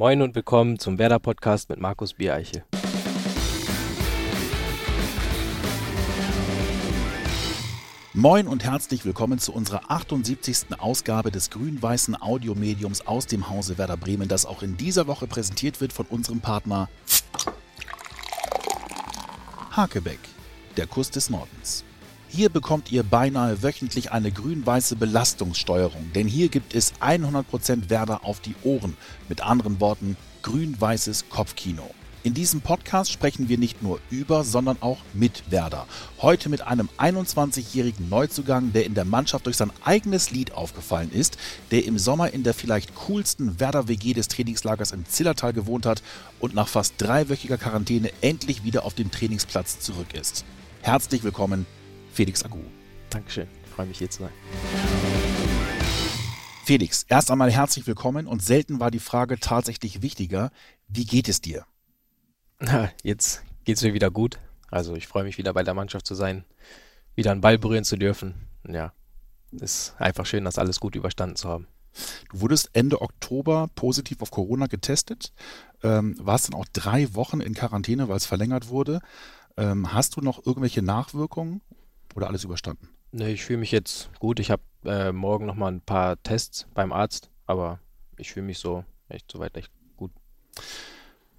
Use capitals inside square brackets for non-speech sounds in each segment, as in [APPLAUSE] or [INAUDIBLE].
Moin und willkommen zum Werder Podcast mit Markus Biereiche. Moin und herzlich willkommen zu unserer 78. Ausgabe des grün-weißen Audiomediums aus dem Hause Werder Bremen, das auch in dieser Woche präsentiert wird von unserem Partner Hakebeck, der Kuss des Nordens. Hier bekommt ihr beinahe wöchentlich eine grün-weiße Belastungssteuerung, denn hier gibt es 100% Werder auf die Ohren. Mit anderen Worten, grün-weißes Kopfkino. In diesem Podcast sprechen wir nicht nur über, sondern auch mit Werder. Heute mit einem 21-jährigen Neuzugang, der in der Mannschaft durch sein eigenes Lied aufgefallen ist, der im Sommer in der vielleicht coolsten Werder-WG des Trainingslagers im Zillertal gewohnt hat und nach fast dreiwöchiger Quarantäne endlich wieder auf dem Trainingsplatz zurück ist. Herzlich willkommen, Felix Agu. Dankeschön, ich freue mich hier zu sein. Felix, erst einmal herzlich willkommen und selten war die Frage tatsächlich wichtiger. Wie geht es dir? Na, jetzt geht es mir wieder gut. Also ich freue mich wieder bei der Mannschaft zu sein, wieder einen Ball berühren zu dürfen. Ja, ist einfach schön, das alles gut überstanden zu haben. Du wurdest Ende Oktober positiv auf Corona getestet, ähm, warst dann auch drei Wochen in Quarantäne, weil es verlängert wurde. Ähm, hast du noch irgendwelche Nachwirkungen oder alles überstanden? Ne, ich fühle mich jetzt gut. Ich habe äh, morgen nochmal ein paar Tests beim Arzt, aber ich fühle mich so echt soweit echt gut.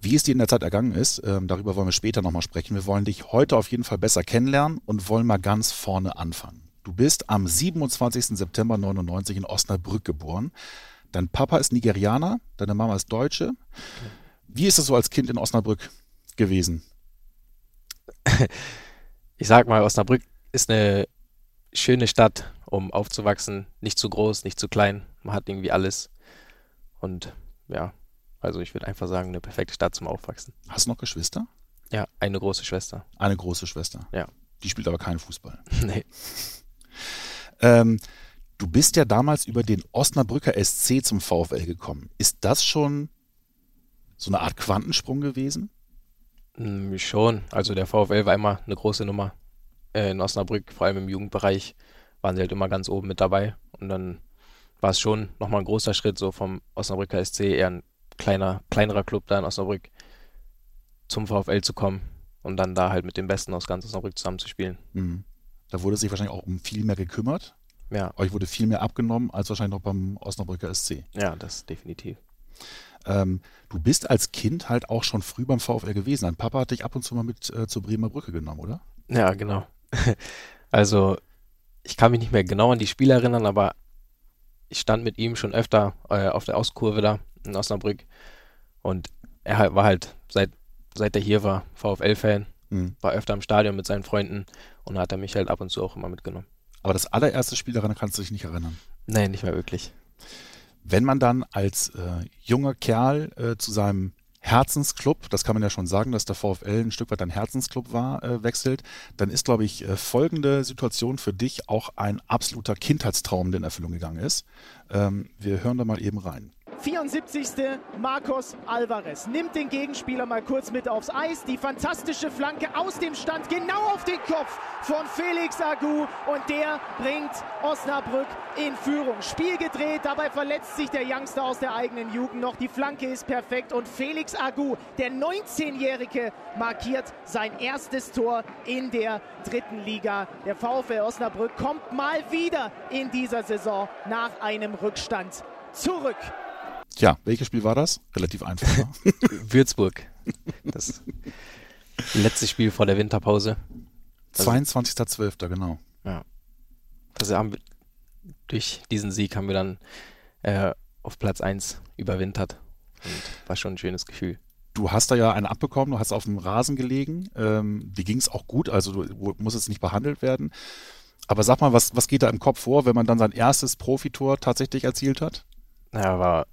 Wie es dir in der Zeit ergangen ist, ähm, darüber wollen wir später nochmal sprechen. Wir wollen dich heute auf jeden Fall besser kennenlernen und wollen mal ganz vorne anfangen. Du bist am 27. September 99 in Osnabrück geboren. Dein Papa ist Nigerianer, deine Mama ist Deutsche. Wie ist es so als Kind in Osnabrück gewesen? [LAUGHS] ich sag mal, Osnabrück ist eine schöne Stadt, um aufzuwachsen. Nicht zu groß, nicht zu klein. Man hat irgendwie alles. Und ja, also ich würde einfach sagen, eine perfekte Stadt zum Aufwachsen. Hast du noch Geschwister? Ja, eine große Schwester. Eine große Schwester. Ja. Die spielt aber keinen Fußball. [LAUGHS] nee. Ähm, du bist ja damals über den Osnabrücker SC zum VfL gekommen. Ist das schon so eine Art Quantensprung gewesen? Mm, schon. Also der VfL war immer eine große Nummer äh, in Osnabrück, vor allem im Jugendbereich, waren sie halt immer ganz oben mit dabei. Und dann war es schon nochmal ein großer Schritt, so vom Osnabrücker SC, eher ein kleiner, kleinerer Club da in Osnabrück, zum VfL zu kommen und dann da halt mit dem Besten aus ganz Osnabrück zusammenzuspielen. Mhm. Da wurde sich wahrscheinlich auch um viel mehr gekümmert. Ja. Euch wurde viel mehr abgenommen als wahrscheinlich noch beim Osnabrücker SC. Ja, das definitiv. Ähm, du bist als Kind halt auch schon früh beim VfL gewesen. Dein Papa hat dich ab und zu mal mit äh, zur Bremer Brücke genommen, oder? Ja, genau. [LAUGHS] also, ich kann mich nicht mehr genau an die Spiele erinnern, aber ich stand mit ihm schon öfter äh, auf der Auskurve da in Osnabrück. Und er war halt, seit, seit er hier war, VfL-Fan, mhm. war öfter im Stadion mit seinen Freunden und hat er mich halt ab und zu auch immer mitgenommen. Aber das allererste Spiel daran kannst du dich nicht erinnern? Nein, nicht mehr wirklich. Wenn man dann als äh, junger Kerl äh, zu seinem Herzensclub, das kann man ja schon sagen, dass der VfL ein Stück weit ein Herzensclub war, äh, wechselt, dann ist, glaube ich, äh, folgende Situation für dich auch ein absoluter Kindheitstraum, der in Erfüllung gegangen ist. Ähm, wir hören da mal eben rein. 74. Marcos Alvarez nimmt den Gegenspieler mal kurz mit aufs Eis. Die fantastische Flanke aus dem Stand genau auf den Kopf von Felix Agu und der bringt Osnabrück in Führung. Spiel gedreht, dabei verletzt sich der Youngster aus der eigenen Jugend noch. Die Flanke ist perfekt und Felix Agu, der 19-Jährige, markiert sein erstes Tor in der dritten Liga. Der VfL Osnabrück kommt mal wieder in dieser Saison nach einem Rückstand zurück. Tja, welches Spiel war das? Relativ einfach. Ne? [LAUGHS] Würzburg. Das letzte Spiel vor der Winterpause. Also, 22.12., genau. Ja. Also haben wir, durch diesen Sieg haben wir dann äh, auf Platz 1 überwintert. Und war schon ein schönes Gefühl. Du hast da ja einen abbekommen, du hast auf dem Rasen gelegen. Ähm, dir ging es auch gut, also du musst jetzt nicht behandelt werden. Aber sag mal, was, was geht da im Kopf vor, wenn man dann sein erstes Profitor tatsächlich erzielt hat? Ja, war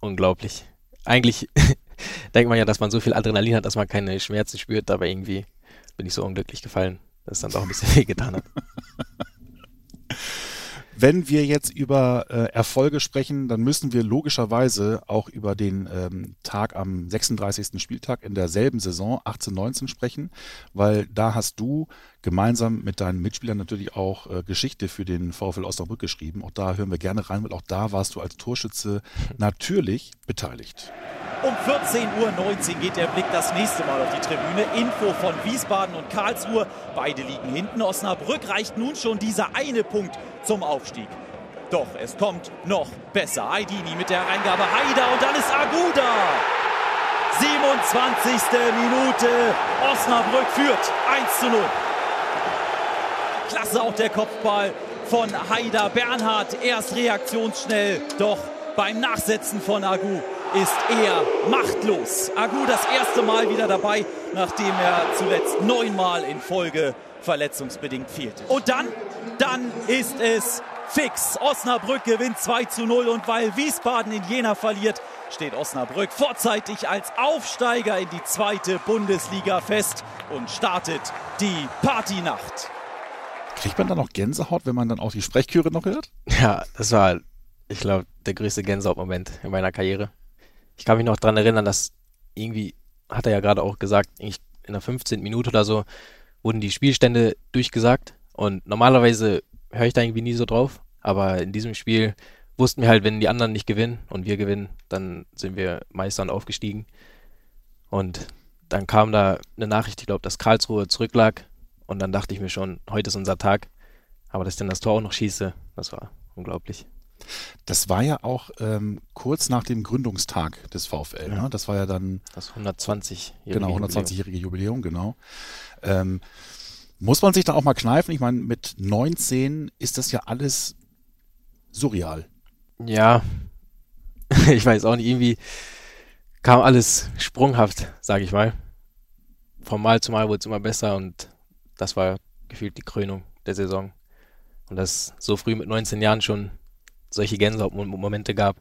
unglaublich. Eigentlich [LAUGHS] denkt man ja, dass man so viel Adrenalin hat, dass man keine Schmerzen spürt, aber irgendwie bin ich so unglücklich gefallen, dass es dann doch ein bisschen [LAUGHS] weh getan hat. Wenn wir jetzt über äh, Erfolge sprechen, dann müssen wir logischerweise auch über den ähm, Tag am 36. Spieltag in derselben Saison 18-19 sprechen, weil da hast du gemeinsam mit deinen Mitspielern natürlich auch äh, Geschichte für den VfL Osnabrück geschrieben. Auch da hören wir gerne rein, weil auch da warst du als Torschütze natürlich beteiligt. Um 14.19 Uhr geht der Blick das nächste Mal auf die Tribüne. Info von Wiesbaden und Karlsruhe. Beide liegen hinten. Osnabrück reicht nun schon dieser eine Punkt zum Aufstieg. Doch es kommt noch besser. Aidini mit der Reingabe Haider und dann ist Aguda. 27. Minute. Osnabrück führt 1 zu 0. Klasse auch der Kopfball von Haider. Bernhard erst reaktionsschnell, doch beim Nachsetzen von Agu ist er machtlos. Agu das erste Mal wieder dabei, nachdem er zuletzt neunmal in Folge verletzungsbedingt fehlte. Und dann, dann ist es fix. Osnabrück gewinnt 2 zu 0 und weil Wiesbaden in Jena verliert, steht Osnabrück vorzeitig als Aufsteiger in die zweite Bundesliga fest und startet die Partynacht. Kriegt man dann noch Gänsehaut, wenn man dann auch die Sprechchöre noch hört? Ja, das war, ich glaube, der größte Gänsehautmoment in meiner Karriere. Ich kann mich noch daran erinnern, dass irgendwie, hat er ja gerade auch gesagt, in der 15. Minute oder so wurden die Spielstände durchgesagt. Und normalerweise höre ich da irgendwie nie so drauf. Aber in diesem Spiel wussten wir halt, wenn die anderen nicht gewinnen und wir gewinnen, dann sind wir Meister und aufgestiegen. Und dann kam da eine Nachricht, ich glaube, dass Karlsruhe zurücklag. Und dann dachte ich mir schon, heute ist unser Tag. Aber dass ich dann das Tor auch noch schieße, das war unglaublich. Das war ja auch ähm, kurz nach dem Gründungstag des VfL. Ja. Ne? Das war ja dann. Das 120-jährige Genau, 120-jährige Jubiläum, genau. Ähm, muss man sich da auch mal kneifen? Ich meine, mit 19 ist das ja alles surreal. Ja, [LAUGHS] ich weiß auch nicht, irgendwie kam alles sprunghaft, sage ich mal. Von Mal zu Mal wurde es immer besser und das war gefühlt die Krönung der Saison. Und dass so früh mit 19 Jahren schon solche Gänsehautmomente gab.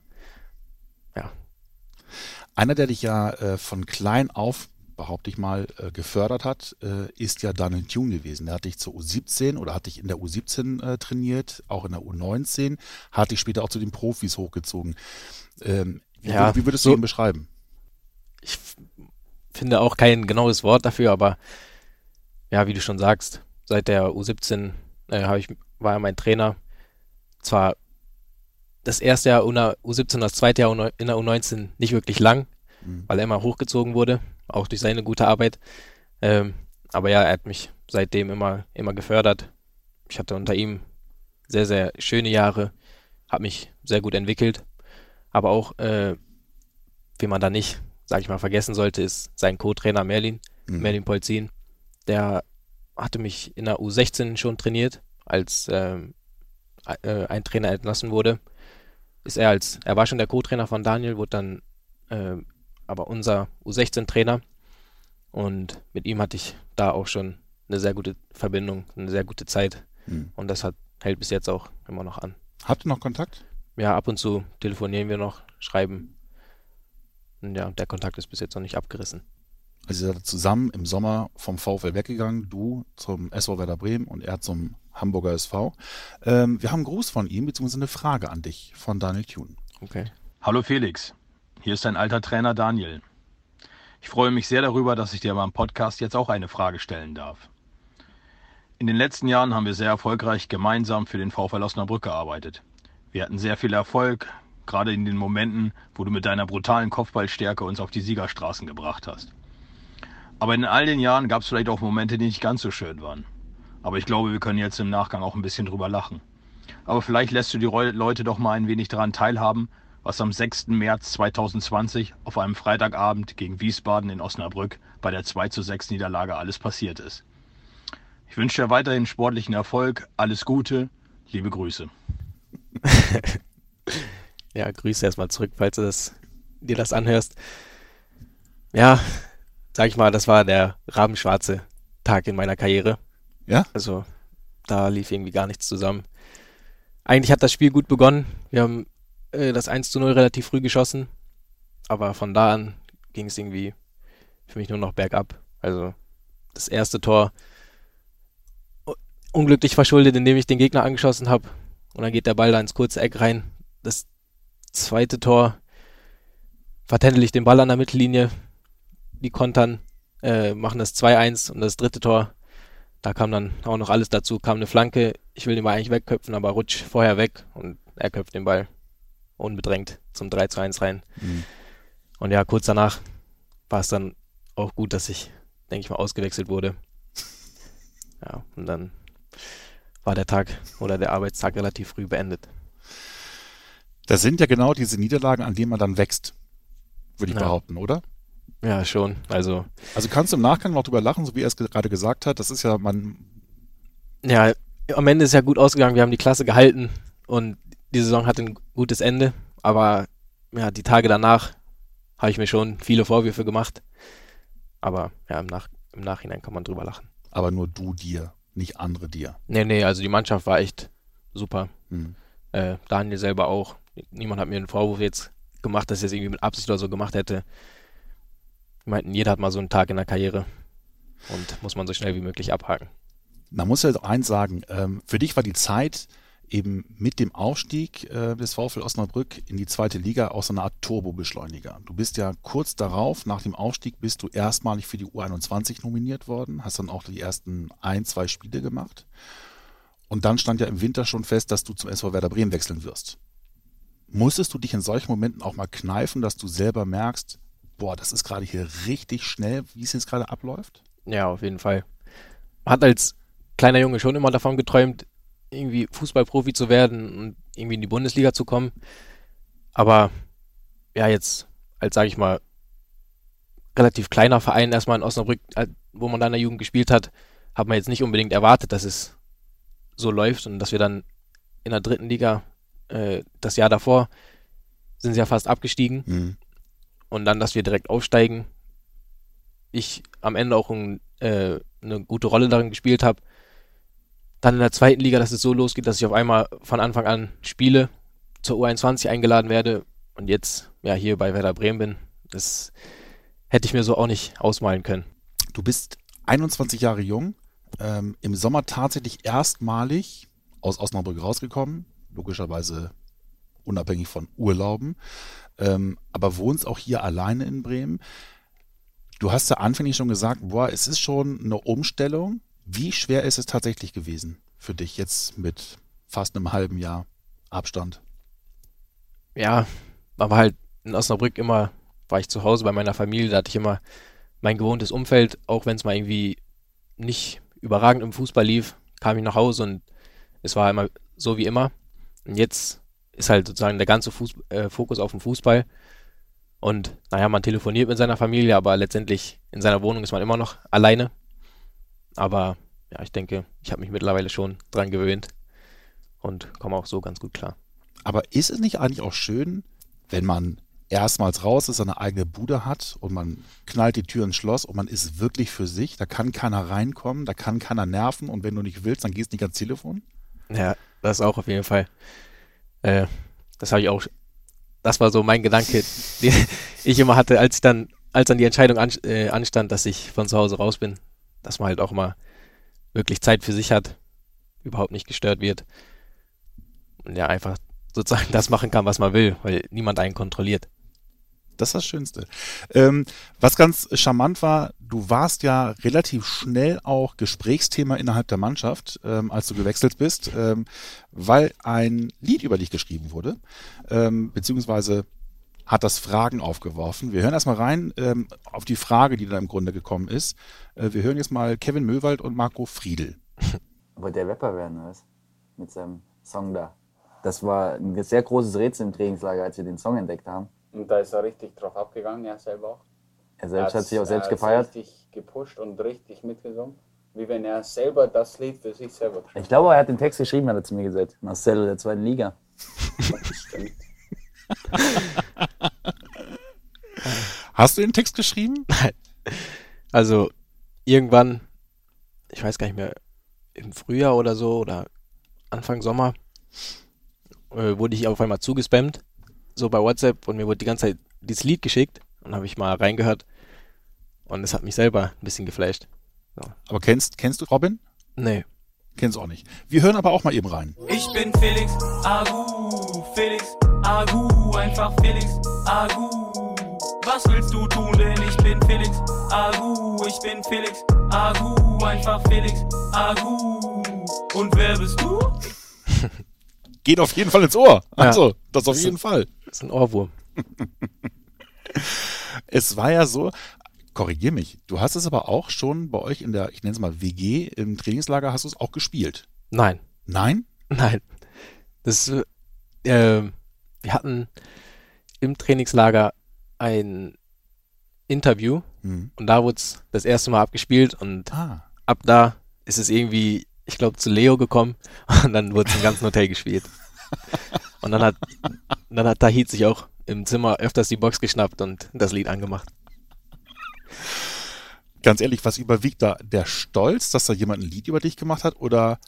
Ja. Einer, der dich ja äh, von klein auf, behaupte ich mal, äh, gefördert hat, äh, ist ja Daniel Thune gewesen. Der hat dich zur U17 oder hat dich in der U17 äh, trainiert, auch in der U19, hat dich später auch zu den Profis hochgezogen. Ähm, wie, ja, wie würdest du so, ihn beschreiben? Ich finde auch kein genaues Wort dafür, aber ja, wie du schon sagst, seit der U17 äh, ich, war er mein Trainer. Zwar das erste Jahr in der U17, das zweite Jahr in der U19 nicht wirklich lang, mhm. weil er immer hochgezogen wurde, auch durch seine gute Arbeit. Ähm, aber ja, er hat mich seitdem immer, immer gefördert. Ich hatte unter ihm sehr, sehr schöne Jahre, habe mich sehr gut entwickelt. Aber auch, äh, wie man da nicht, sag ich mal, vergessen sollte, ist sein Co-Trainer Merlin, mhm. Merlin Polzin. Der hatte mich in der U16 schon trainiert, als ähm, äh, ein Trainer entlassen wurde ist er als, er war schon der Co-Trainer von Daniel, wurde dann äh, aber unser U16-Trainer. Und mit ihm hatte ich da auch schon eine sehr gute Verbindung, eine sehr gute Zeit. Mhm. Und das hat, hält bis jetzt auch immer noch an. Habt ihr noch Kontakt? Ja, ab und zu telefonieren wir noch, schreiben. Und ja, der Kontakt ist bis jetzt noch nicht abgerissen. Also ihr seid zusammen im Sommer vom VfL weggegangen, du zum SV Werder Bremen und er zum Hamburger SV. Ähm, wir haben einen Gruß von ihm, beziehungsweise eine Frage an dich von Daniel Thune. Okay. Hallo Felix, hier ist dein alter Trainer Daniel. Ich freue mich sehr darüber, dass ich dir beim Podcast jetzt auch eine Frage stellen darf. In den letzten Jahren haben wir sehr erfolgreich gemeinsam für den VfL Osnabrück gearbeitet. Wir hatten sehr viel Erfolg, gerade in den Momenten, wo du mit deiner brutalen Kopfballstärke uns auf die Siegerstraßen gebracht hast. Aber in all den Jahren gab es vielleicht auch Momente, die nicht ganz so schön waren. Aber ich glaube, wir können jetzt im Nachgang auch ein bisschen drüber lachen. Aber vielleicht lässt du die Leute doch mal ein wenig daran teilhaben, was am 6. März 2020 auf einem Freitagabend gegen Wiesbaden in Osnabrück bei der 2 zu 6 Niederlage alles passiert ist. Ich wünsche dir weiterhin sportlichen Erfolg, alles Gute, liebe Grüße. [LAUGHS] ja, Grüße erstmal zurück, falls du das, dir das anhörst. Ja, sag ich mal, das war der rabenschwarze Tag in meiner Karriere. Ja? Also da lief irgendwie gar nichts zusammen. Eigentlich hat das Spiel gut begonnen. Wir haben äh, das 1 zu 0 relativ früh geschossen. Aber von da an ging es irgendwie für mich nur noch bergab. Also das erste Tor unglücklich verschuldet, indem ich den Gegner angeschossen habe. Und dann geht der Ball da ins kurze Eck rein. Das zweite Tor vertändel ich den Ball an der Mittellinie. Die kontern, äh, machen das 2-1 und das dritte Tor da kam dann auch noch alles dazu, kam eine Flanke, ich will den Ball eigentlich wegköpfen, aber rutsch vorher weg und er köpft den Ball unbedrängt zum 3 zu 1 rein. Mhm. Und ja, kurz danach war es dann auch gut, dass ich, denke ich mal, ausgewechselt wurde. Ja, und dann war der Tag oder der Arbeitstag relativ früh beendet. Das sind ja genau diese Niederlagen, an denen man dann wächst, würde ich ja. behaupten, oder? Ja, schon. Also, also kannst du im Nachgang noch drüber lachen, so wie er es gerade gesagt hat. Das ist ja man. Ja, am Ende ist ja gut ausgegangen. Wir haben die Klasse gehalten und die Saison hatte ein gutes Ende. Aber ja, die Tage danach habe ich mir schon viele Vorwürfe gemacht. Aber ja, im, Nach im Nachhinein kann man drüber lachen. Aber nur du dir, nicht andere dir. Nee, nee, also die Mannschaft war echt super. Mhm. Äh, Daniel selber auch. Niemand hat mir einen Vorwurf jetzt gemacht, dass ich es irgendwie mit Absicht oder so gemacht hätte. Meinten, jeder hat mal so einen Tag in der Karriere und muss man so schnell wie möglich abhaken. Man muss ja eins sagen, ähm, für dich war die Zeit eben mit dem Aufstieg äh, des VfL Osnabrück in die zweite Liga auch so eine Art Turbobeschleuniger. Du bist ja kurz darauf, nach dem Aufstieg, bist du erstmalig für die U21 nominiert worden, hast dann auch die ersten ein, zwei Spiele gemacht. Und dann stand ja im Winter schon fest, dass du zum SV Werder Bremen wechseln wirst. Musstest du dich in solchen Momenten auch mal kneifen, dass du selber merkst, boah, das ist gerade hier richtig schnell, wie es jetzt gerade abläuft? Ja, auf jeden Fall. Man hat als kleiner Junge schon immer davon geträumt, irgendwie Fußballprofi zu werden und irgendwie in die Bundesliga zu kommen. Aber ja, jetzt als, sage ich mal, relativ kleiner Verein erstmal in Osnabrück, wo man da in der Jugend gespielt hat, hat man jetzt nicht unbedingt erwartet, dass es so läuft und dass wir dann in der dritten Liga, äh, das Jahr davor, sind sie ja fast abgestiegen. Mhm und dann, dass wir direkt aufsteigen. Ich am Ende auch ein, äh, eine gute Rolle darin gespielt habe. Dann in der zweiten Liga, dass es so losgeht, dass ich auf einmal von Anfang an spiele, zur U21 eingeladen werde und jetzt ja hier bei Werder Bremen bin. Das hätte ich mir so auch nicht ausmalen können. Du bist 21 Jahre jung, ähm, im Sommer tatsächlich erstmalig aus Osnabrück rausgekommen, logischerweise unabhängig von Urlauben ähm, aber wohnst auch hier alleine in Bremen. Du hast ja anfänglich schon gesagt, boah, es ist schon eine Umstellung. Wie schwer ist es tatsächlich gewesen für dich jetzt mit fast einem halben Jahr Abstand? Ja, aber halt in Osnabrück immer, war ich zu Hause bei meiner Familie, da hatte ich immer mein gewohntes Umfeld, auch wenn es mal irgendwie nicht überragend im Fußball lief, kam ich nach Hause und es war immer so wie immer. Und jetzt ist halt sozusagen der ganze Fuß, äh, Fokus auf dem Fußball. Und naja, man telefoniert mit seiner Familie, aber letztendlich in seiner Wohnung ist man immer noch alleine. Aber ja, ich denke, ich habe mich mittlerweile schon dran gewöhnt und komme auch so ganz gut klar. Aber ist es nicht eigentlich auch schön, wenn man erstmals raus ist, seine eigene Bude hat und man knallt die Tür ins Schloss und man ist wirklich für sich, da kann keiner reinkommen, da kann keiner nerven und wenn du nicht willst, dann gehst du nicht ans Telefon? Ja, das auch auf jeden Fall. Äh, das habe ich auch, das war so mein Gedanke, den [LAUGHS] ich immer hatte, als dann, als dann die Entscheidung an, äh, anstand, dass ich von zu Hause raus bin, dass man halt auch mal wirklich Zeit für sich hat, überhaupt nicht gestört wird und ja einfach sozusagen [LAUGHS] das machen kann, was man will, weil niemand einen kontrolliert. Das ist das Schönste. Ähm, was ganz charmant war, du warst ja relativ schnell auch Gesprächsthema innerhalb der Mannschaft, ähm, als du gewechselt bist, ähm, weil ein Lied über dich geschrieben wurde, ähm, beziehungsweise hat das Fragen aufgeworfen. Wir hören erstmal rein ähm, auf die Frage, die da im Grunde gekommen ist. Äh, wir hören jetzt mal Kevin Möwald und Marco Friedl. Wollte der Rapper werden, was? Mit seinem Song da. Das war ein sehr großes Rätsel im Trainingslager, als wir den Song entdeckt haben. Und da ist er richtig drauf abgegangen, er selber auch. Er selbst hat sich auch selbst gefeiert. richtig gepusht und richtig mitgesungen. Wie wenn er selber das Lied für sich selber geschrieben Ich glaube, er hat den Text geschrieben, hat er zu mir gesagt. Marcel der zweiten Liga. Stimmt. [LAUGHS] Hast du den Text geschrieben? Nein. Also irgendwann, ich weiß gar nicht mehr, im Frühjahr oder so oder Anfang Sommer, äh, wurde ich auf einmal zugespammt so bei WhatsApp und mir wurde die ganze Zeit dieses Lied geschickt und habe ich mal reingehört und es hat mich selber ein bisschen geflasht. So. Aber kennst, kennst du Robin? Nee. Kennst du auch nicht. Wir hören aber auch mal eben rein. Ich bin Felix Agu, Felix Agu, einfach Felix Agu. was willst du tun? Denn ich bin Felix Agu, ich bin Felix Agu, einfach Felix Agu. Und wer bist du? [LAUGHS] Geht auf jeden Fall ins Ohr. Ja. Also, das auf jeden Fall. Das ist ein Ohrwurm. [LAUGHS] [LAUGHS] Es war ja so, korrigier mich, du hast es aber auch schon bei euch in der, ich nenne es mal WG, im Trainingslager hast du es auch gespielt. Nein, Nein? nein. Das, äh, ähm, wir hatten im Trainingslager ein Interview Hm. und da wurde es das erste Mal abgespielt und Ah. ab da ist es irgendwie, ich glaube, zu Leo gekommen [LAUGHS] und dann wurde es im ganzen Hotel gespielt. [LAUGHS] Und dann hat, dann hat Tahit sich auch im Zimmer öfters die Box geschnappt und das Lied angemacht. Ganz ehrlich, was überwiegt da? Der Stolz, dass da jemand ein Lied über dich gemacht hat oder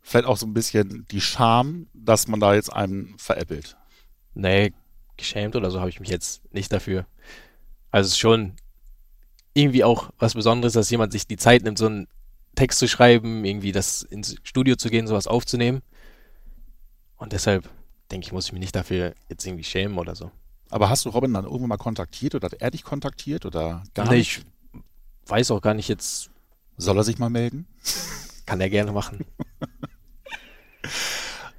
vielleicht auch so ein bisschen die Scham, dass man da jetzt einen veräppelt? Nee, geschämt oder so habe ich mich jetzt nicht dafür. Also es ist schon irgendwie auch was Besonderes, dass jemand sich die Zeit nimmt, so einen Text zu schreiben, irgendwie das ins Studio zu gehen, sowas aufzunehmen. Und deshalb denke ich, muss ich mich nicht dafür jetzt irgendwie schämen oder so. Aber hast du Robin dann irgendwann mal kontaktiert oder hat er dich kontaktiert oder gar Nee, nicht? ich weiß auch gar nicht jetzt, Soll er sich mal melden? kann er gerne machen.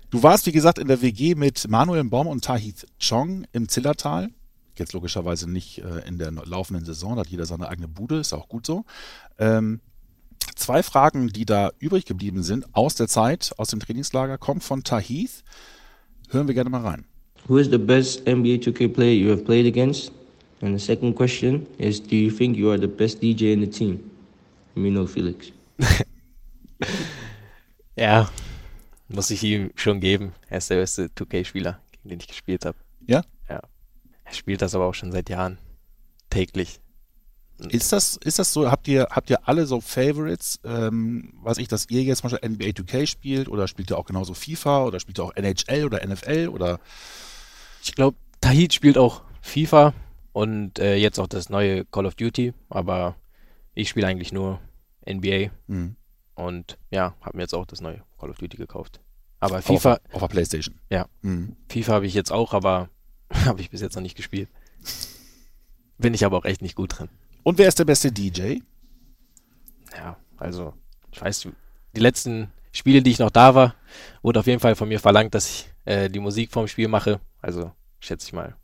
Du warst, wie gesagt, in der WG mit Manuel Baum und Tahith Chong im Zillertal. Jetzt logischerweise nicht äh, in der laufenden Saison, da hat jeder seine eigene Bude, ist auch gut so. Ähm, zwei Fragen, die da übrig geblieben sind aus der Zeit, aus dem Trainingslager, kommt von Tahith. Hören wir gerne mal rein. Who is the best NBA 2K player you have played against? And the second question is Do you think you are the best DJ in the team? Let me know, Felix. [LAUGHS] Ja, muss ich ihm schon geben. Er ist der beste 2K-Spieler, gegen den ich gespielt habe. Ja? Ja. Er spielt das aber auch schon seit Jahren. Täglich. Ist das, ist das so, habt ihr, habt ihr alle so Favorites, ähm, weiß ich, dass ihr jetzt zum Beispiel NBA 2K spielt oder spielt ihr auch genauso FIFA oder spielt ihr auch NHL oder NFL oder Ich glaube, Tahit spielt auch FIFA und äh, jetzt auch das neue Call of Duty, aber ich spiele eigentlich nur NBA hm, und ja, habe mir jetzt auch das neue Call of Duty gekauft. Aber FIFA, auf, auf der Playstation? Ja. Hm. FIFA habe ich jetzt auch, aber [LAUGHS] habe ich bis jetzt noch nicht gespielt. Bin ich aber auch echt nicht gut drin. Und wer ist der beste DJ? Ja, also, ich weiß, die letzten Spiele, die ich noch da war, wurde auf jeden Fall von mir verlangt, dass ich äh, die Musik vom Spiel mache. Also, schätze ich mal,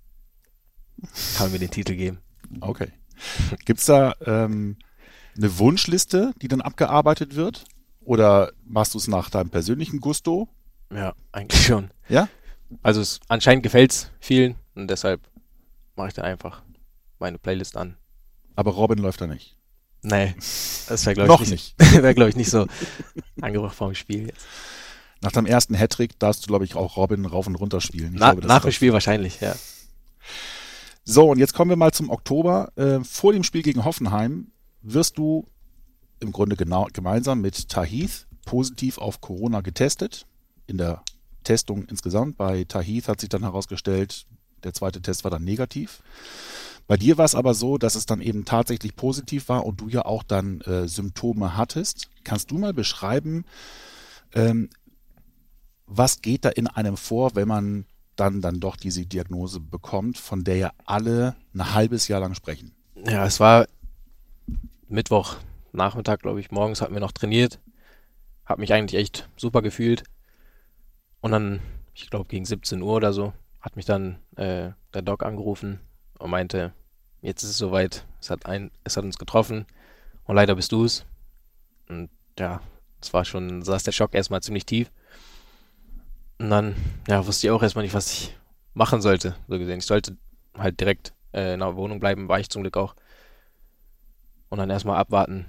kann mir den Titel geben. Okay. Gibt's da ähm, eine Wunschliste, die dann abgearbeitet wird? Oder machst du es nach deinem persönlichen Gusto? Ja, eigentlich schon. Ja? Also, es, anscheinend gefällt es vielen und deshalb mache ich dann einfach meine Playlist an. Aber Robin läuft da nicht. Nee, das wäre, glaube Noch ich, nicht, [LAUGHS] wäre, glaube ich, nicht so angebracht vom Spiel jetzt. Nach deinem ersten Hattrick darfst du, glaube ich, auch Robin rauf und runter spielen. Ich Na, glaube, nach dem Spiel wahrscheinlich, ja. So, und jetzt kommen wir mal zum Oktober. Äh, vor dem Spiel gegen Hoffenheim wirst du im Grunde genau gemeinsam mit Tahith positiv auf Corona getestet. In der Testung insgesamt. Bei Tahith hat sich dann herausgestellt, der zweite Test war dann negativ. Bei dir war es aber so, dass es dann eben tatsächlich positiv war und du ja auch dann äh, Symptome hattest. Kannst du mal beschreiben, ähm, was geht da in einem vor, wenn man dann, dann doch diese Diagnose bekommt, von der ja alle ein halbes Jahr lang sprechen? Ja, es war Mittwoch Nachmittag, glaube ich. Morgens hatten wir noch trainiert. Hab mich eigentlich echt super gefühlt. Und dann, ich glaube, gegen 17 Uhr oder so, hat mich dann äh, der Doc angerufen und meinte, jetzt ist es soweit, es hat, ein, es hat uns getroffen und leider bist du es. Und ja, es war schon, saß der Schock erstmal ziemlich tief. Und dann, ja, wusste ich auch erstmal nicht, was ich machen sollte, so gesehen. Ich sollte halt direkt äh, in der Wohnung bleiben, war ich zum Glück auch. Und dann erstmal abwarten,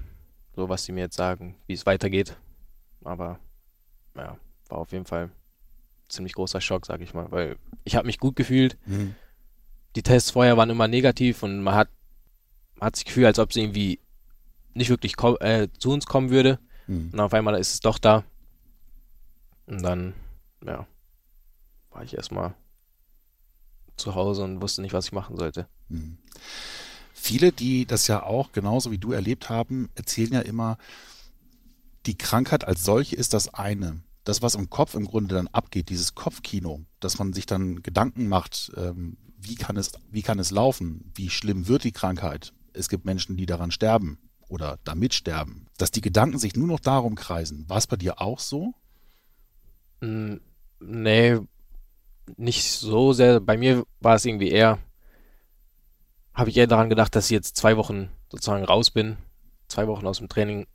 so was sie mir jetzt sagen, wie es weitergeht. Aber ja, war auf jeden Fall ziemlich großer Schock, sag ich mal, weil ich habe mich gut gefühlt. Mhm. Die Tests vorher waren immer negativ und man hat, man hat sich gefühlt, als ob es irgendwie nicht wirklich äh, zu uns kommen würde. Mhm. Und auf einmal ist es doch da. Und dann, ja, war ich erstmal zu Hause und wusste nicht, was ich machen sollte. Mhm. Viele, die das ja auch genauso wie du erlebt haben, erzählen ja immer, die Krankheit als solche ist das eine. Das, was im Kopf im Grunde dann abgeht, dieses Kopfkino, dass man sich dann Gedanken macht, ähm, wie kann es, wie kann es laufen? Wie schlimm wird die Krankheit? Es gibt Menschen, die daran sterben oder damit sterben. Dass die Gedanken sich nur noch darum kreisen. War es bei dir auch so? Mm, Nee, nicht so sehr. Bei mir war es irgendwie eher, habe ich eher daran gedacht, dass ich jetzt zwei Wochen sozusagen raus bin, zwei Wochen aus dem Training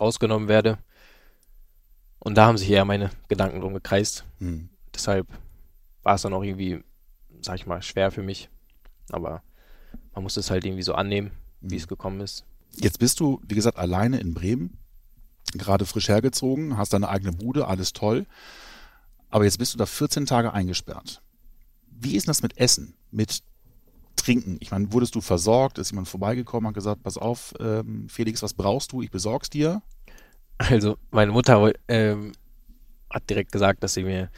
rausgenommen werde. Und da haben sich eher meine Gedanken drum gekreist. Hm. Deshalb war es dann auch irgendwie, sag ich mal, schwer für mich. Aber man muss es halt irgendwie so annehmen, wie es gekommen ist. Jetzt bist du, wie gesagt, alleine in Bremen, gerade frisch hergezogen, hast deine eigene Bude, alles toll. Aber jetzt bist du da 14 Tage eingesperrt. Wie ist das mit Essen, mit Trinken? Ich meine, wurdest du versorgt? Ist jemand vorbeigekommen und gesagt, pass auf, ähm, Felix, was brauchst du? Ich besorg's dir. Also meine Mutter ähm, hat direkt gesagt, dass sie mir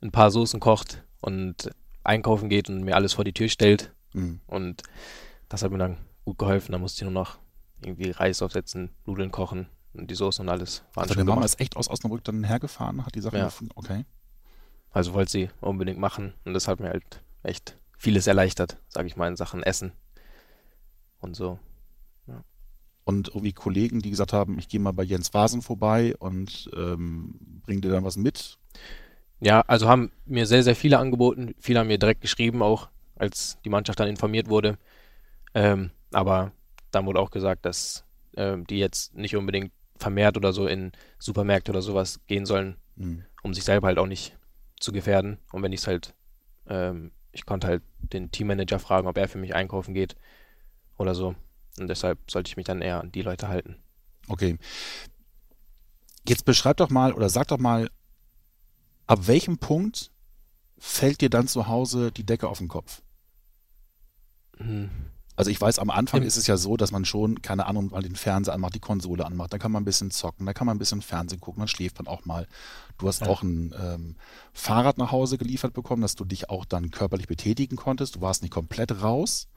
ein paar Soßen kocht und einkaufen geht und mir alles vor die Tür stellt. Mhm. Und das hat mir dann gut geholfen. Da musste ich nur noch irgendwie Reis aufsetzen, Nudeln kochen und die Soßen und alles waren Also deine Mama ist echt aus Osnabrück dann hergefahren, hat die Sachen Ja. gefunden. Okay. Also wollte sie unbedingt machen und das hat mir halt echt vieles erleichtert, sage ich mal, in Sachen Essen und so. Und irgendwie Kollegen, die gesagt haben, ich gehe mal bei Jens Vasen vorbei und ähm, bring dir dann was mit. Ja, also haben mir sehr, sehr viele angeboten. Viele haben mir direkt geschrieben, auch als die Mannschaft dann informiert wurde. Ähm, aber dann wurde auch gesagt, dass ähm, die jetzt nicht unbedingt vermehrt oder so in Supermärkte oder sowas gehen sollen, Mhm. um sich selber halt auch nicht zu gefährden. Und wenn ich es halt, ähm, ich konnte halt den Teammanager fragen, ob er für mich einkaufen geht oder so. Und deshalb sollte ich mich dann eher an die Leute halten. Okay. Jetzt beschreib doch mal oder sag doch mal, ab welchem Punkt fällt dir dann zu Hause die Decke auf den Kopf? Hm. Also ich weiß, am Anfang ist es ja so, dass man schon, keine Ahnung, mal den Fernseher anmacht, die Konsole anmacht, dann kann man ein bisschen zocken, dann kann man ein bisschen Fernsehen gucken, dann schläft man auch mal. Du hast Ja. auch ein ähm, Fahrrad nach Hause geliefert bekommen, dass du dich auch dann körperlich betätigen konntest. Du warst nicht komplett raus,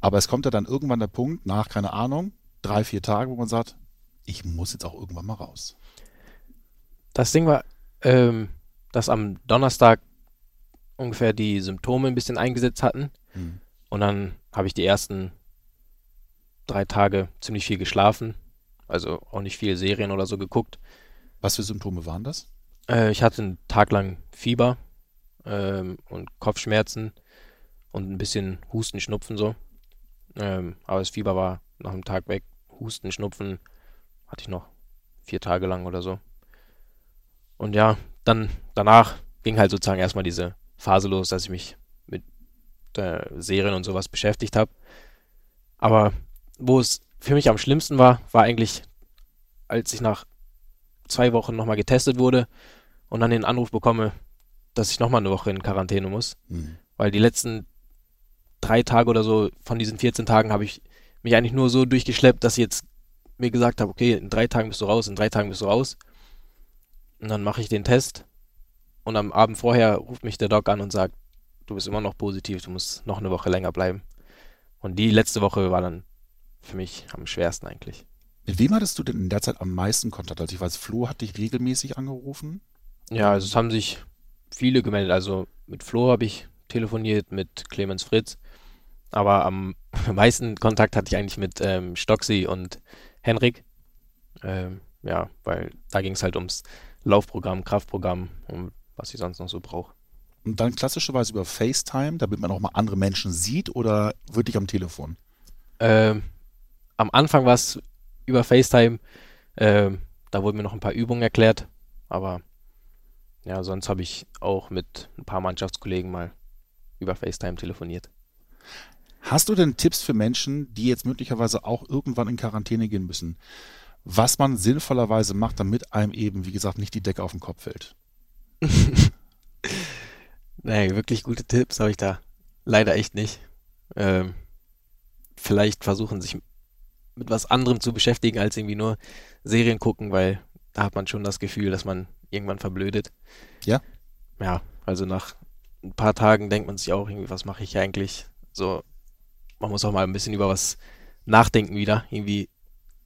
aber es kommt ja dann irgendwann der Punkt, nach, keine Ahnung, drei, vier Tagen, wo man sagt, ich muss jetzt auch irgendwann mal raus. Das Ding war, ähm, dass am Donnerstag ungefähr die Symptome ein bisschen eingesetzt hatten. Hm. Und dann habe ich die ersten drei Tage ziemlich viel geschlafen. Also auch nicht viel Serien oder so geguckt. Was für Symptome waren das? Äh, ich hatte einen Tag lang Fieber ähm, und Kopfschmerzen und ein bisschen Husten, Schnupfen so. Ähm, aber das Fieber war nach einem Tag weg. Husten, Schnupfen hatte ich noch vier Tage lang oder so. Und ja, dann danach ging halt sozusagen erstmal diese Phase los, dass ich mich mit äh, Serien und sowas beschäftigt habe. Aber wo es für mich am schlimmsten war, war eigentlich, als ich nach zwei Wochen nochmal getestet wurde und dann den Anruf bekomme, dass ich nochmal eine Woche in Quarantäne muss. Hm. Weil die letzten drei Tage oder so von diesen 14 Tagen habe ich mich eigentlich nur so durchgeschleppt, dass ich jetzt mir gesagt habe, okay, in drei Tagen bist du raus, in drei Tagen bist du raus. Und dann mache ich den Test und am Abend vorher ruft mich der Doc an und sagt, du bist immer noch positiv, du musst noch eine Woche länger bleiben. Und die letzte Woche war dann für mich am schwersten eigentlich. Mit wem hattest du denn in der Zeit am meisten Kontakt? Also ich weiß, Flo hat dich regelmäßig angerufen. Ja, also es haben sich viele gemeldet. Also mit Flo habe ich telefoniert, mit Clemens Fritz. Aber am [LAUGHS] meisten Kontakt hatte ich eigentlich mit ähm, Stoxi und Henrik. Ähm, ja, weil da ging es halt ums Laufprogramm, Kraftprogramm und was ich sonst noch so brauche. Und dann klassischerweise über FaceTime, damit man auch mal andere Menschen sieht oder wirklich am Telefon? Ähm, am Anfang war es über FaceTime. Ähm, da wurden mir noch ein paar Übungen erklärt. Aber ja, sonst habe ich auch mit ein paar Mannschaftskollegen mal über FaceTime telefoniert. Hast du denn Tipps für Menschen, die jetzt möglicherweise auch irgendwann in Quarantäne gehen müssen, was man sinnvollerweise macht, damit einem eben, wie gesagt, nicht die Decke auf den Kopf fällt? [LAUGHS] Nee, wirklich gute Tipps habe ich da leider echt nicht. Ähm, vielleicht versuchen sich mit was anderem zu beschäftigen als irgendwie nur Serien gucken, weil da hat man schon das Gefühl, dass man irgendwann verblödet. Ja? Ja, also nach ein paar Tagen denkt man sich auch irgendwie, was mache ich eigentlich? So, man muss auch mal ein bisschen über was nachdenken wieder, irgendwie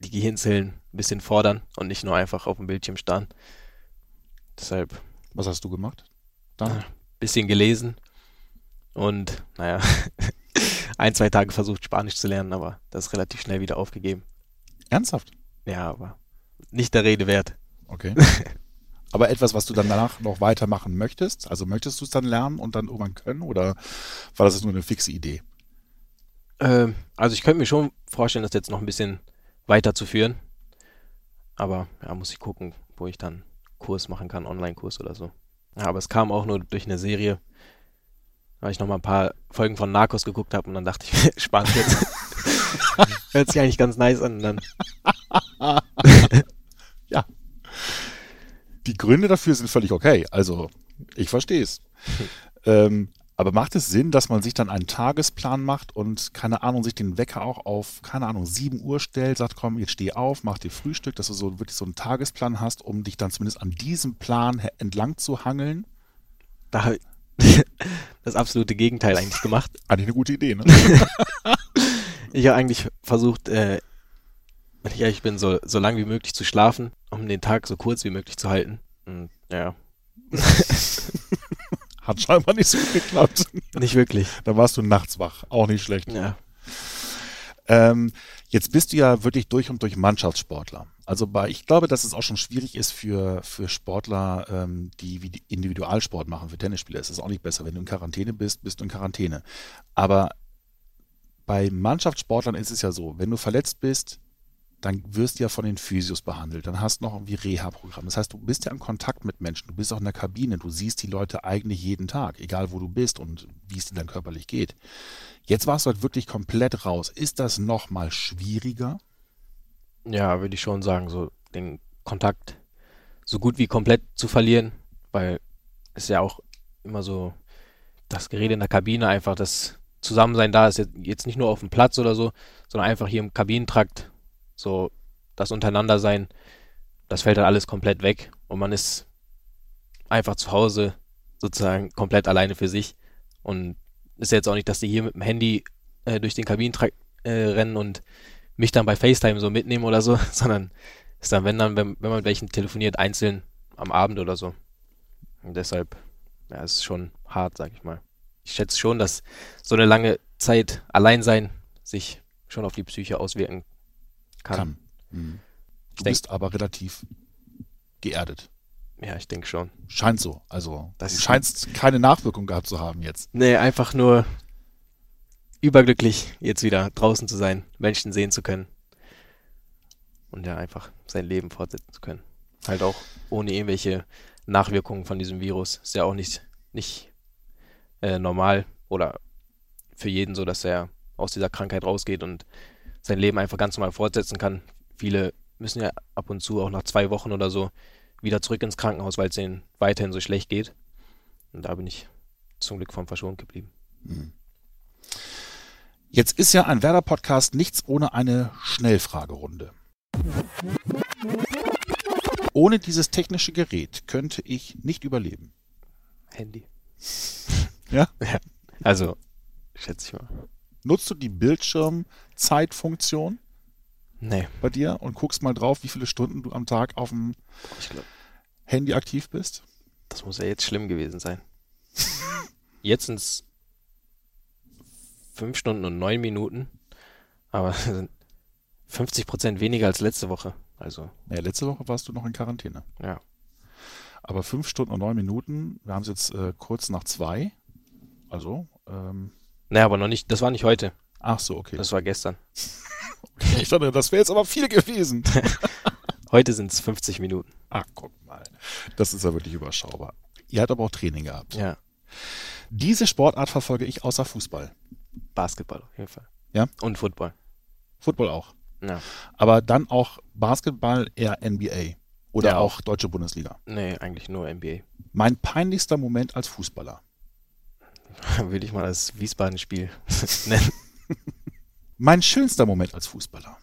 die Gehirnzellen ein bisschen fordern und nicht nur einfach auf dem Bildschirm starren. Deshalb Was hast du gemacht? Dann? bisschen gelesen Und naja, [LAUGHS] ein, zwei Tage versucht Spanisch zu lernen, aber das relativ schnell wieder aufgegeben. Ernsthaft? Ja, aber nicht der Rede wert. Okay. [LAUGHS] Aber etwas, was du dann danach noch weitermachen möchtest? Also möchtest du es dann lernen und dann irgendwann können? Oder war das jetzt nur eine fixe Idee? Ähm, also ich könnte mir schon vorstellen, das jetzt noch ein bisschen weiterzuführen. Aber ja, muss ich gucken, wo ich dann Kurs machen kann, Online-Kurs oder so. Ja, aber es kam auch nur durch eine Serie, weil ich noch mal ein paar Folgen von Narcos geguckt habe und dann dachte ich, [LAUGHS] spannend jetzt. [LAUGHS] Hört sich eigentlich ganz nice an. Und dann [LAUGHS] ja. Die Gründe dafür sind völlig okay. Also, ich verstehe es. ähm, aber macht es Sinn, dass man sich dann einen Tagesplan macht und, keine Ahnung, sich den Wecker auch auf, keine Ahnung, 7 Uhr stellt, sagt, komm, jetzt steh auf, mach dir Frühstück, dass du so wirklich so einen Tagesplan hast, um dich dann zumindest an diesem Plan entlang zu hangeln? da habe ich [LAUGHS] das absolute Gegenteil eigentlich gemacht. [LAUGHS] Eigentlich eine gute Idee, ne? [LAUGHS] Ich habe eigentlich versucht, äh, wenn ich ehrlich bin, so, so lang wie möglich zu schlafen, um den Tag so kurz wie möglich zu halten. Und ja, Hat scheinbar nicht so gut geklappt. nicht wirklich. Da warst du nachts wach. Auch nicht schlecht. Ja. Ähm, jetzt bist du ja wirklich durch und durch Mannschaftssportler. Also bei, ich glaube, dass es auch schon schwierig ist für, für Sportler, ähm, die wie die Individualsport machen, für Tennisspieler ist es auch nicht besser. Wenn du in Quarantäne bist, bist du in Quarantäne. Aber bei Mannschaftssportlern ist es ja so, wenn du verletzt bist, dann wirst du ja von den Physios behandelt. Dann hast du noch irgendwie Reha-Programm. Das heißt, du bist ja in Kontakt mit Menschen. Du bist auch in der Kabine. Du siehst die Leute eigentlich jeden Tag, egal wo du bist und wie es dir dann körperlich geht. Jetzt warst du halt wirklich komplett raus. Ist das noch mal schwieriger? Ja, würde ich schon sagen, so den Kontakt so gut wie komplett zu verlieren, weil es ja auch immer so das Gerede in der Kabine einfach, das Zusammensein da ist jetzt nicht nur auf dem Platz oder so, sondern einfach hier im Kabinentrakt, so das Untereinandersein, das fällt dann alles komplett weg und man ist einfach zu Hause sozusagen komplett alleine für sich und ist jetzt auch nicht, dass die hier mit dem Handy äh, durch den Kabinentrakt äh, rennen und mich dann bei FaceTime so mitnehmen oder so, [LAUGHS] sondern ist dann, wenn dann, wenn, wenn man mit welchen telefoniert, einzeln am Abend oder so. Und deshalb, ja, ist schon hart, sag ich mal. Ich schätze schon, dass so eine lange Zeit allein sein sich schon auf die Psyche auswirken kann. Kann. Mhm. Du denk- bist aber relativ geerdet. Ja, ich denke schon. Scheint so. Also, Das du scheinst keine Nachwirkung gehabt zu haben jetzt. Nee, einfach nur überglücklich, jetzt wieder draußen zu sein, Menschen sehen zu können. Und ja, einfach sein Leben fortsetzen zu können. Halt auch ohne irgendwelche Nachwirkungen von diesem Virus. Ist ja auch nicht, nicht äh, normal oder für jeden so, dass er aus dieser Krankheit rausgeht und sein Leben einfach ganz normal fortsetzen kann. Viele müssen ja ab und zu auch nach zwei Wochen oder so wieder zurück ins Krankenhaus, weil es ihnen weiterhin so schlecht geht. Und da bin ich zum Glück vom verschont geblieben. Jetzt ist ja ein Werder-Podcast nichts ohne eine Schnellfragerunde. Ohne dieses technische Gerät könnte ich nicht überleben. Handy. Ja? [LAUGHS] Ja. Also, schätze ich mal. Nutzt du die Bildschirmzeitfunktion Nee, bei dir und guckst mal drauf, wie viele Stunden du am Tag auf dem ich glaube, Handy aktiv bist? das muss ja jetzt schlimm gewesen sein. [LAUGHS] Jetzt sind es fünf Stunden und neun Minuten, aber es [LAUGHS] sind 50 Prozent weniger als letzte Woche. Also, Naja, letzte Woche warst du noch in Quarantäne. ja. Aber fünf Stunden und neun Minuten, wir haben es jetzt äh, kurz nach zwei. Also, ähm, Naja, aber noch nicht, das war nicht heute, ach so, okay. das war gestern. [LAUGHS] Ich dachte, das wäre jetzt aber viel gewesen. [LAUGHS] Heute sind es 50 Minuten. Ach, guck mal. Das ist ja wirklich überschaubar. Ihr habt aber auch Training gehabt. Ja, Diese Sportart verfolge ich außer Fußball. Basketball auf jeden Fall. Ja? Und Football. Football auch. Ja. Aber dann auch Basketball eher NBA. Oder Ja, auch Deutsche Bundesliga. Nee, eigentlich nur NBA. Mein peinlichster Moment als Fußballer. [LAUGHS] Würde ich mal das Wiesbaden-Spiel [LAUGHS] nennen. Mein schönster Moment als Fußballer.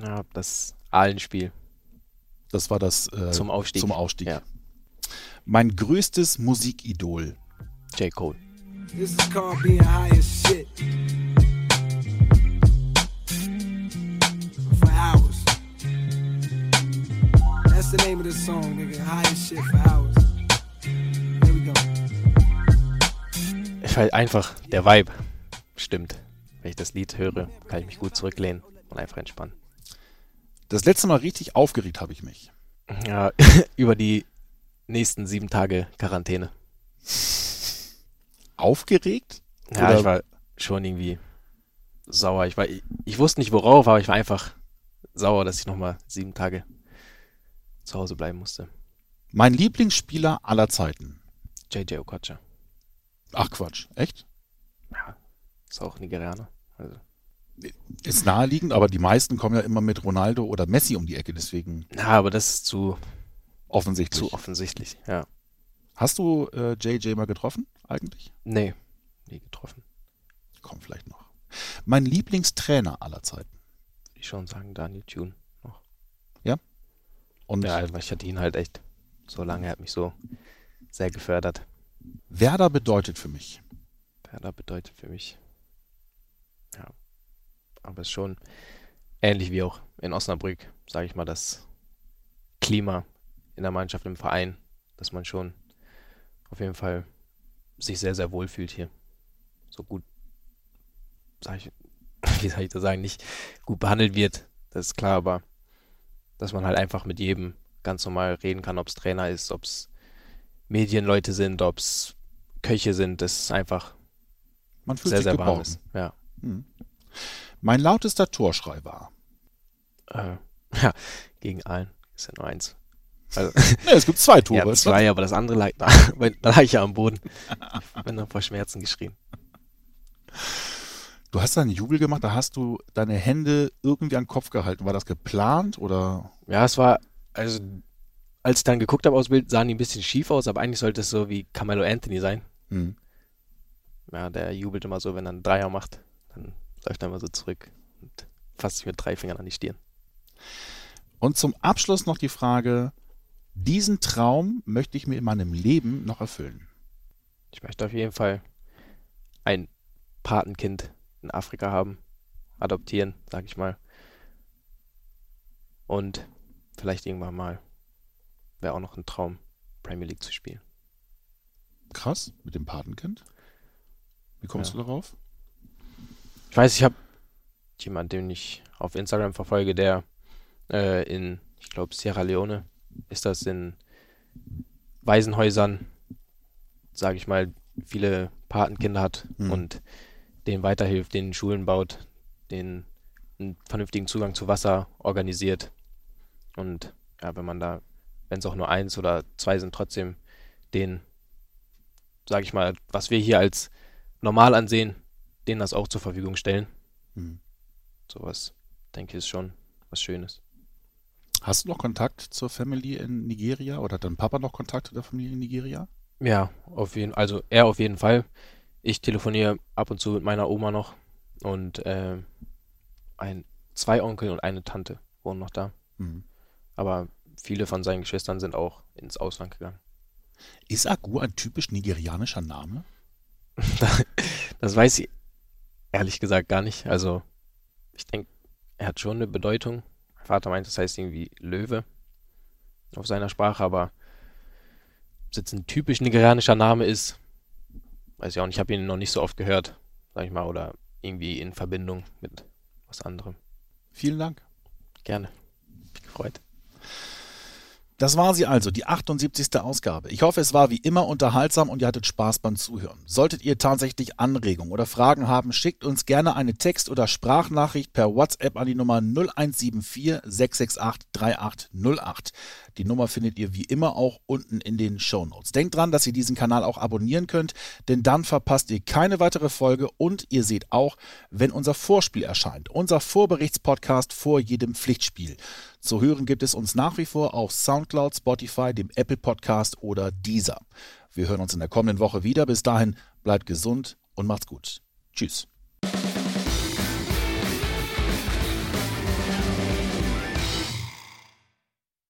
Ja, das Ahlenspiel Das war das äh, zum Aufstieg. Zum Aufstieg. Ja. Mein größtes Musikidol. J. Cole. This is called being high as shit. For hours. That's the name of this song, nigga. High as shit for hours. Ich einfach, der Vibe stimmt. Wenn ich das Lied höre, kann ich mich gut zurücklehnen und einfach entspannen. Das letzte Mal richtig aufgeregt habe ich mich. Ja, [LAUGHS] über die nächsten sieben Tage Quarantäne. Aufgeregt? Ja, Oder- ich war schon irgendwie sauer. Ich, war, ich, ich wusste nicht worauf, aber ich war einfach sauer, dass ich nochmal sieben Tage zu Hause bleiben musste. Mein Lieblingsspieler aller Zeiten. JJ Okocha. Ach Quatsch, echt? Ja, ist auch Nigerianer. Also, Ist naheliegend, aber die meisten kommen ja immer mit Ronaldo oder Messi um die Ecke, deswegen ja, aber das ist zu, offensichtlich. zu offensichtlich. Ja. Hast du äh, JJ mal getroffen eigentlich? Nee, nie getroffen. Kommt vielleicht noch. Mein Lieblingstrainer aller Zeiten. Würde ich schon sagen, Daniel Tune noch. Und Ja, ich hatte ihn halt echt so lange, er hat mich so sehr gefördert. Werder bedeutet für mich. Werder bedeutet für mich. Ja. Aber es ist schon ähnlich wie auch in Osnabrück, sage ich mal, das Klima in der Mannschaft, im Verein, dass man schon auf jeden Fall sich sehr, sehr wohl fühlt hier. So gut, sag ich, [LAUGHS] wie soll ich das sagen, nicht gut behandelt wird, das ist klar, aber dass man halt einfach mit jedem ganz normal reden kann, ob es Trainer ist, ob es Medienleute sind, ob es Köche sind, das ist einfach Man fühlt sehr, sich sehr geborgen. ist. Ja. Hm. Mein lautester Torschrei war. Äh, [LAUGHS] ja, gegen Aalen ist ja nur eins. Also, [LAUGHS] Nee, es gibt zwei Tore. ja, zwei, aber das andere lag da, [LAUGHS] da lag ich ja am Boden. Ich bin dann vor Schmerzen geschrien. Du hast da einen Jubel gemacht, da hast du deine Hände irgendwie an den Kopf gehalten. War das geplant oder? Ja, es war, also, als ich dann geguckt habe aufs Bild, sahen die ein bisschen schief aus, aber eigentlich sollte es so wie Carmelo Anthony sein. Hm. Ja, der jubelt immer so, wenn er einen Dreier macht. Dann läuft er immer so zurück und fasst sich mit drei Fingern an die Stirn. Und zum Abschluss noch die Frage, diesen Traum möchte ich mir in meinem Leben noch erfüllen. Ich möchte auf jeden Fall ein Patenkind in Afrika haben, adoptieren, sag ich mal. Und vielleicht irgendwann mal wäre auch noch ein Traum, Premier League zu spielen. Krass, mit dem Patenkind. Wie kommst Ja. du darauf? Ich weiß, ich habe jemanden, den ich auf Instagram verfolge, der äh, in, ich glaube, Sierra Leone ist das in Waisenhäusern, sage ich mal, viele Patenkinder hat Mhm. und denen weiterhilft, denen Schulen baut, denen einen vernünftigen Zugang zu Wasser organisiert. Und ja, wenn man da, wenn es auch nur eins oder zwei sind, trotzdem den, sage ich mal, was wir hier als normal ansehen, denen das auch zur Verfügung stellen. Hm. Sowas, denke ich, ist schon was Schönes. Hast du noch Kontakt zur Family in Nigeria oder hat dein Papa noch Kontakt zu der Familie in Nigeria? Ja, auf jeden also er auf jeden Fall. Ich telefoniere ab und zu mit meiner Oma noch und äh, ein, zwei Onkel und eine Tante wohnen noch da. Mhm. Aber viele von seinen Geschwistern sind auch ins Ausland gegangen. Ist Agu ein typisch nigerianischer Name? [LAUGHS] Das weiß ich ehrlich gesagt gar nicht. Also ich denke, er hat schon eine Bedeutung. Mein Vater meint, das heißt irgendwie Löwe auf seiner Sprache, aber ob es jetzt ein typisch nigerianischer Name ist, weiß ich auch nicht. Ich habe ihn noch nicht so oft gehört, sag ich mal, oder irgendwie in Verbindung mit was anderem. Vielen Dank. Gerne. Mich gefreut. Das war sie also, die 78. Ausgabe. Ich hoffe, es war wie immer unterhaltsam und ihr hattet Spaß beim Zuhören. Solltet ihr tatsächlich Anregungen oder Fragen haben, schickt uns gerne eine Text- oder Sprachnachricht per WhatsApp an die Nummer 0174 668 3808. Die Nummer findet ihr wie immer auch unten in den Shownotes. Denkt dran, dass ihr diesen Kanal auch abonnieren könnt, denn dann verpasst ihr keine weitere Folge und ihr seht auch, wenn unser Vorspiel erscheint, unser Vorberichtspodcast vor jedem Pflichtspiel. Zu hören gibt es uns nach wie vor auf Soundcloud, Spotify, dem Apple Podcast oder Deezer. Wir hören uns in der kommenden Woche wieder. Bis dahin bleibt gesund und macht's gut. Tschüss.